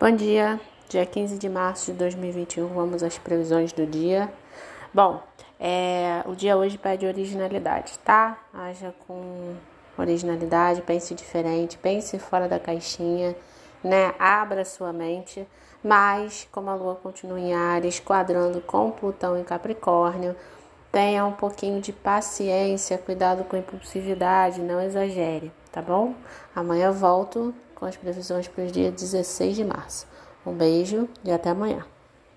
Bom dia, dia 15 de março de 2021, vamos às previsões do dia. Bom, é, o dia hoje pede originalidade, tá? Haja com originalidade, pense diferente, pense fora da caixinha, né? Abra sua mente, mas como a lua continua em Ares, quadrando com Plutão em Capricórnio, tenha um pouquinho de paciência, cuidado com impulsividade, não exagere, tá bom? Amanhã eu volto com as previsões para o dia 16 de março. Um beijo e até amanhã.